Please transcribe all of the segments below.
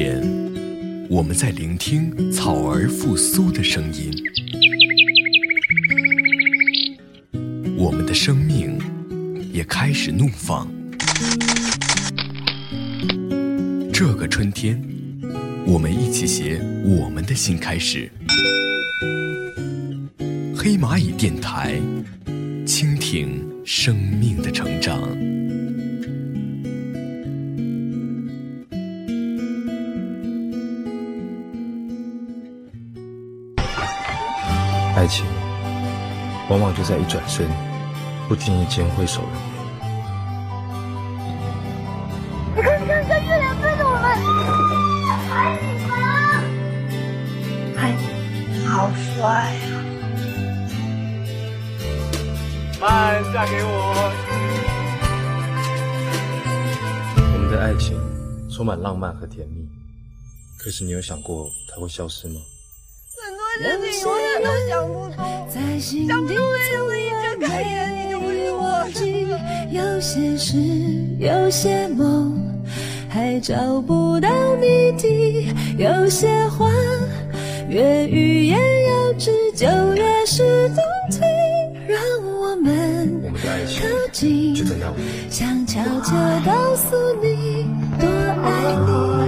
天，我们在聆听草儿复苏的声音。我们的生命也开始怒放。这个春天，我们一起写我们的新开始。黑蚂蚁电台，倾听生命的成长。爱情，往往就在一转身、不经意间挥手了。你看，看，看，月亮对着我们，爱你吗？爱你，好帅嫁给我。我们的爱情充满浪漫和甜蜜，可是你有想过它会消失吗？永远都想不通，想不通为什么一睁开眼你就不是我。有些事，有些梦，还找不到谜底；有些话，越欲言又止，就越是动听。让我们靠近。想悄悄告诉你，多爱你。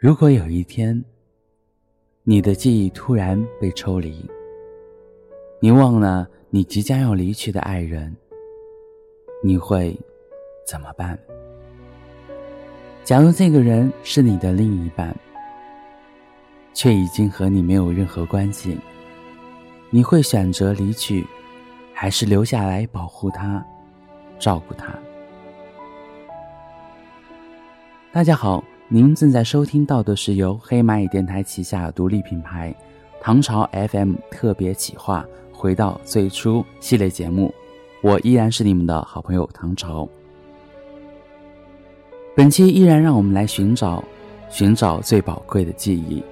如果有一天，你的记忆突然被抽离，你忘了你即将要离去的爱人，你会怎么办？假如这个人是你的另一半，却已经和你没有任何关系，你会选择离去，还是留下来保护他、照顾他？大家好。您正在收听到的是由黑蚂蚁电台旗下独立品牌唐朝 FM 特别企划《回到最初》系列节目，我依然是你们的好朋友唐朝。本期依然让我们来寻找，寻找最宝贵的记忆。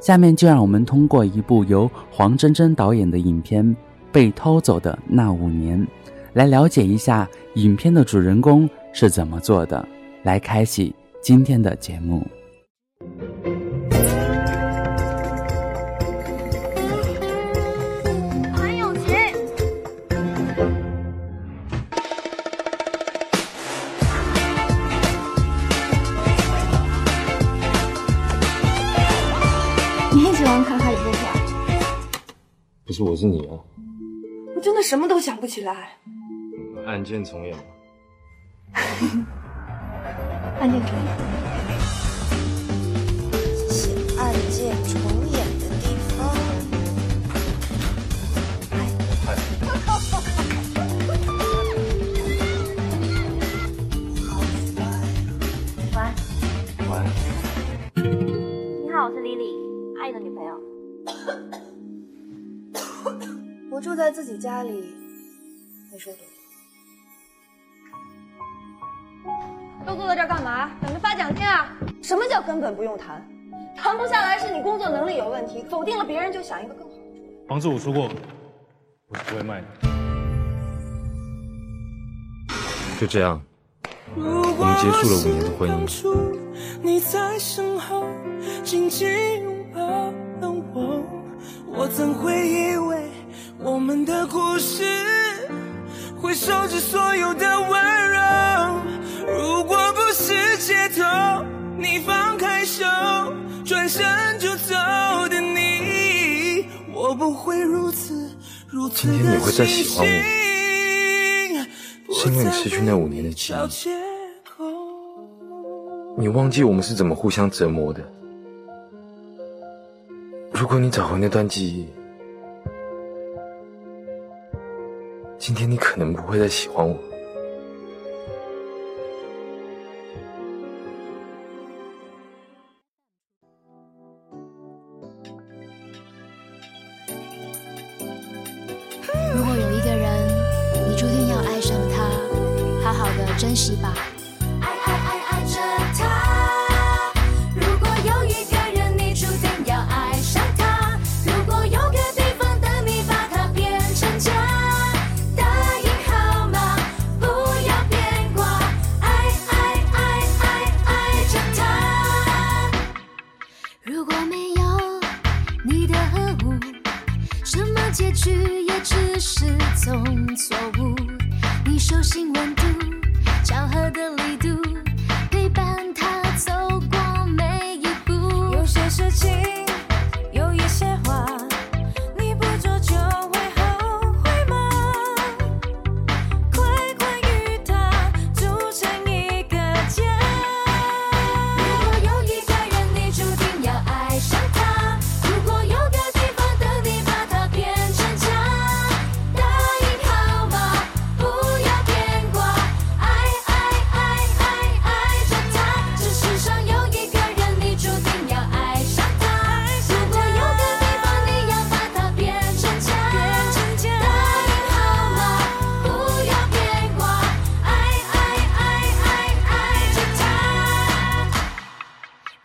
下面就让我们通过一部由黄真真导演的影片《被偷走的那五年》，来了解一下影片的主人公是怎么做的，来开启。今天的节目，韩永琪，你很喜欢看《哈利波特》？不是我是你啊！我真的什么都想不起来。案件重演吗？案件重演。写案件重演的地方。嗨，晚安。晚安。你好，我是 Lily，阿姨的女朋友。我住在自己家里，没说多都坐在这儿干嘛？等着发奖金啊？什么叫根本不用谈？谈不下来是你工作能力有问题，否定了别人就想一个更好的主意。房子我说过，我是不会卖的。就这样，我们结束了五年的婚姻。你在身后紧紧拥抱了我，我怎会以为我们的故事会收集所有的温柔？如果不是街头，你放开手，转身就走的你，我不会如此如此今天你会再喜欢我我是因为你失去那五年的记忆你忘记我们是怎么互相折磨的。如果你找回那段记忆，今天你可能不会再喜欢我。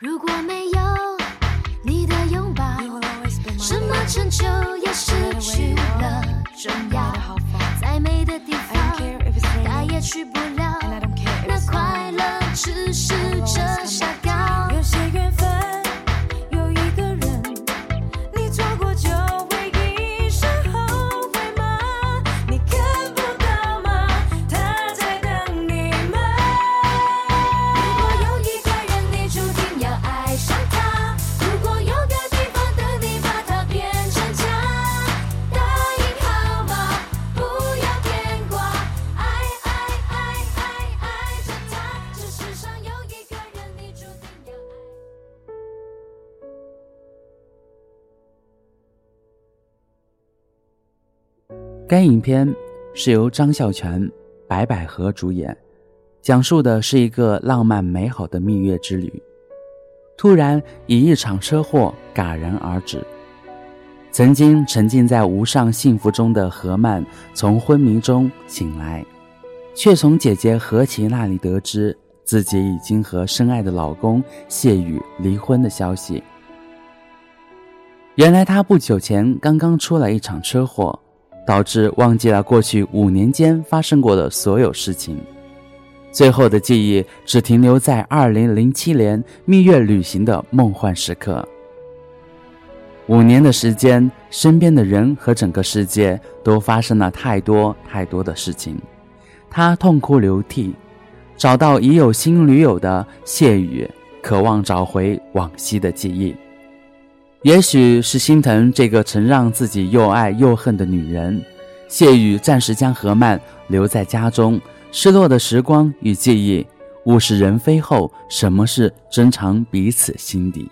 如果没有你的拥抱，什么成就也失去了重要。再美的地方，再也去不了。那快乐只是遮瑕膏。该影片是由张孝全、白百合主演，讲述的是一个浪漫美好的蜜月之旅，突然以一场车祸戛然而止。曾经沉浸在无上幸福中的何曼从昏迷中醒来，却从姐姐何琪那里得知自己已经和深爱的老公谢宇离婚的消息。原来她不久前刚刚出了一场车祸。导致忘记了过去五年间发生过的所有事情，最后的记忆只停留在二零零七年蜜月旅行的梦幻时刻。五年的时间，身边的人和整个世界都发生了太多太多的事情，他痛哭流涕，找到已有新女友的谢宇，渴望找回往昔的记忆。也许是心疼这个曾让自己又爱又恨的女人，谢宇暂时将何曼留在家中。失落的时光与记忆，物是人非后，什么是珍藏彼此心底？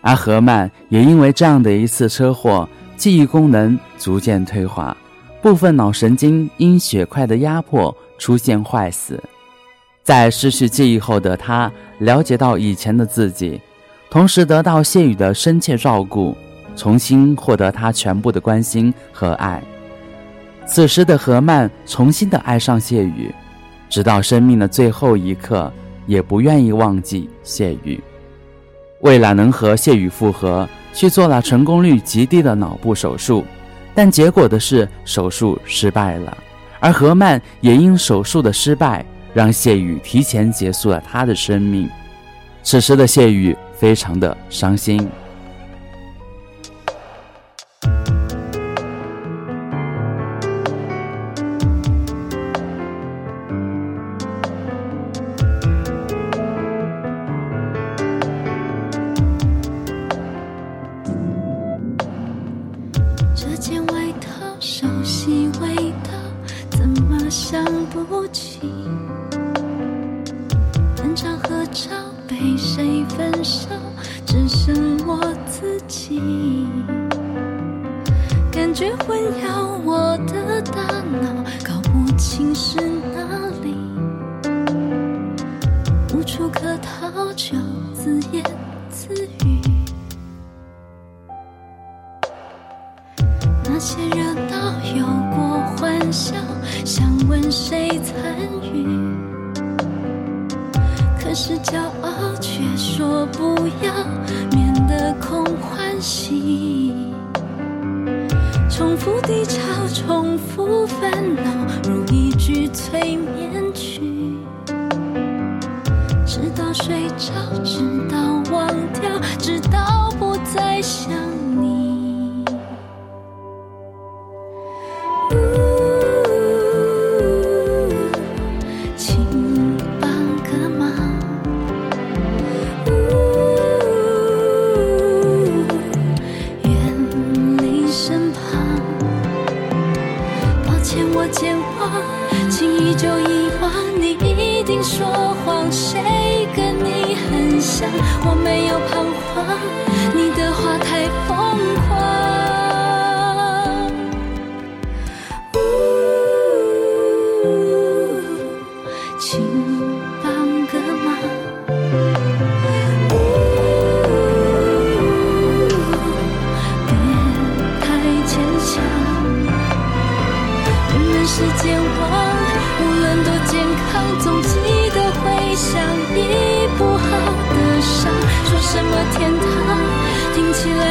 而何曼也因为这样的一次车祸，记忆功能逐渐退化，部分脑神经因血块的压迫出现坏死。在失去记忆后的他，了解到以前的自己。同时得到谢宇的深切照顾，重新获得他全部的关心和爱。此时的何曼重新的爱上谢宇，直到生命的最后一刻，也不愿意忘记谢宇。为了能和谢宇复合，去做了成功率极低的脑部手术，但结果的是手术失败了。而何曼也因手术的失败，让谢宇提前结束了他的生命。此时的谢宇。非常的伤心。这件外套，熟悉味道，怎么想不起？分场合照。被谁分手，只剩我自己。感觉混淆我的大脑，搞不清是哪里。无处可逃，就自言是骄傲，却说不要，免得空欢喜。重复低潮，重复烦恼，如一句催眠曲。直到睡着，直到忘掉，直到不再想多健忘，轻易就遗忘。你一定说谎，谁跟你很像？我没有彷徨，你的话太疯狂。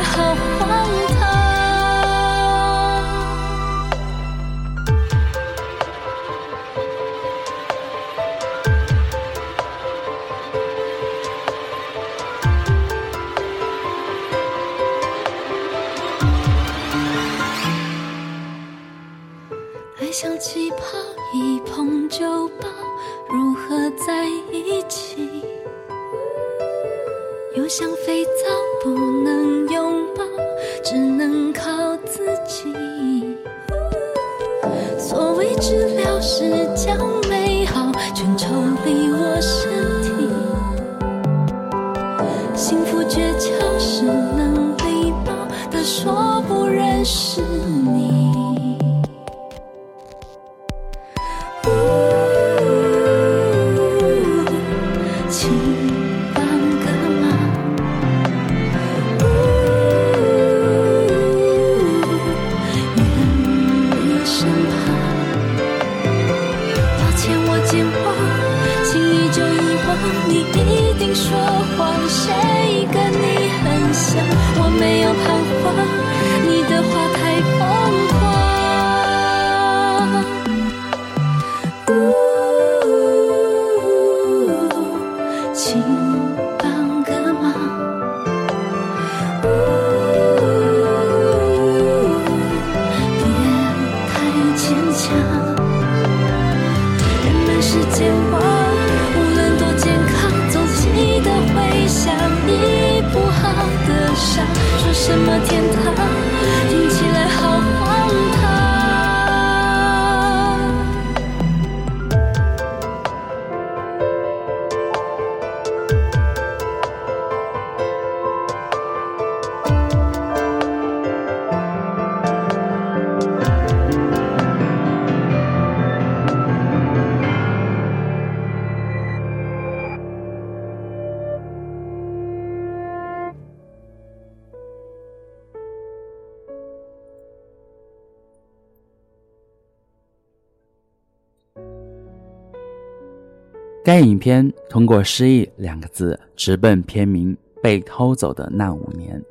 像你一定说谎谁跟你很像？我没有彷徨你的话该影片通过“失忆”两个字直奔片名“被偷走的那五年”。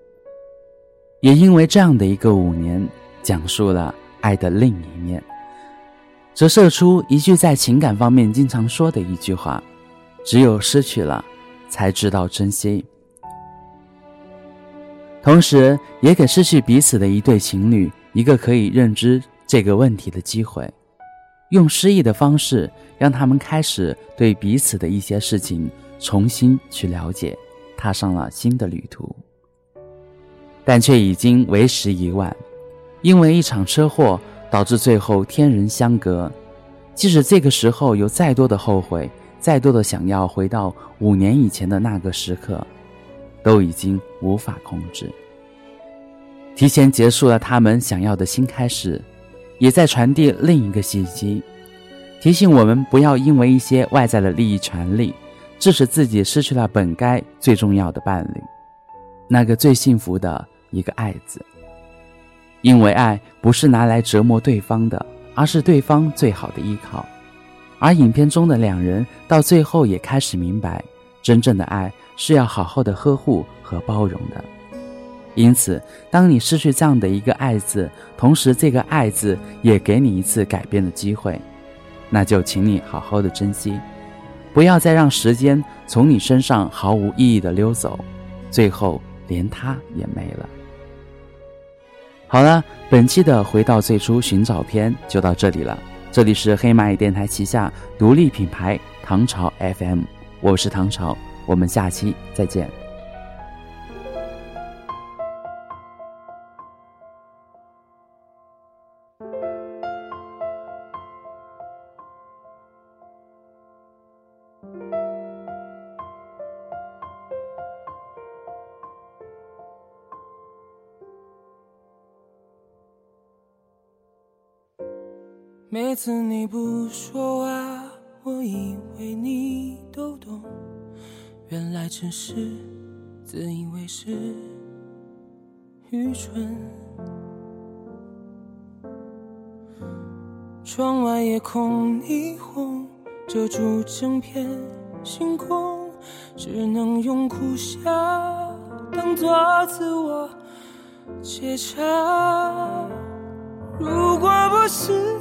也因为这样的一个五年，讲述了爱的另一面，折射出一句在情感方面经常说的一句话：“只有失去了，才知道珍惜。”同时，也给失去彼此的一对情侣一个可以认知这个问题的机会。用诗意的方式，让他们开始对彼此的一些事情重新去了解，踏上了新的旅途。但却已经为时已晚，因为一场车祸导致最后天人相隔。即使这个时候有再多的后悔，再多的想要回到五年以前的那个时刻，都已经无法控制。提前结束了他们想要的新开始。也在传递另一个信息，提醒我们不要因为一些外在的利益、权利，致使自己失去了本该最重要的伴侣，那个最幸福的一个“爱”字。因为爱不是拿来折磨对方的，而是对方最好的依靠。而影片中的两人到最后也开始明白，真正的爱是要好好的呵护和包容的。因此，当你失去这样的一个“爱”字，同时这个“爱”字也给你一次改变的机会，那就请你好好的珍惜，不要再让时间从你身上毫无意义的溜走，最后连他也没了。好了，本期的回到最初寻找篇就到这里了。这里是黑蚂蚁电台旗下独立品牌唐朝 FM，我是唐朝，我们下期再见。每次你不说话，我以为你都懂，原来只是自以为是，愚蠢。窗外夜空霓虹遮住整片星空，只能用苦笑当作自我解嘲。如果不是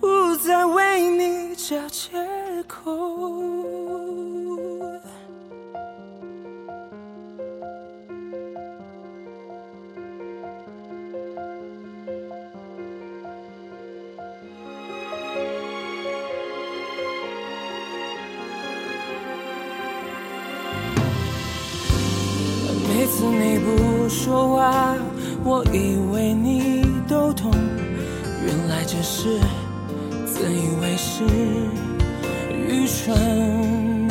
不再为你找借口。每次你不说话，我以为你都懂，原来只是自以为是，愚蠢。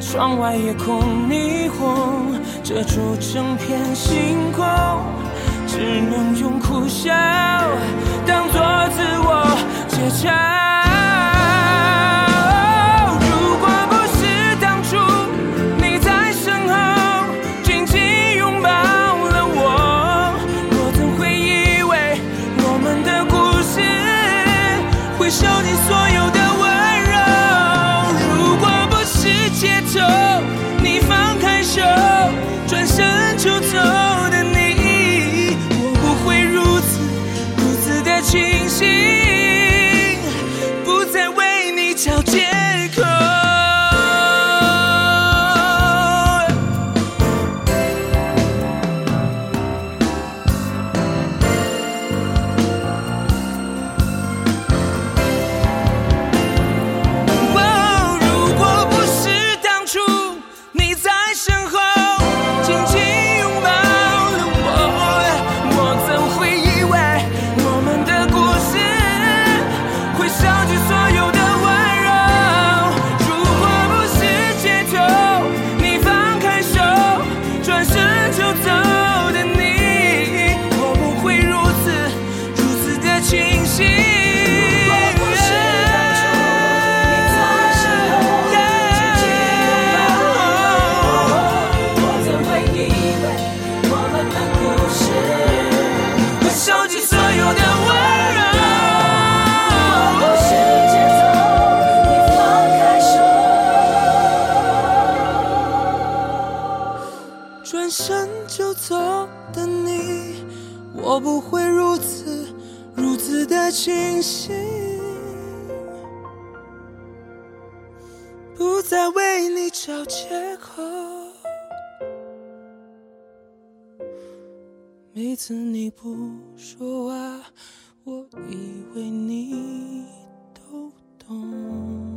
窗外夜空霓虹遮住整片星空，只能用苦笑当作自我解嘲。show. 转身就走的你我不会如此如此的清醒，不再为你找借口。每次你不说话，我以为你都懂。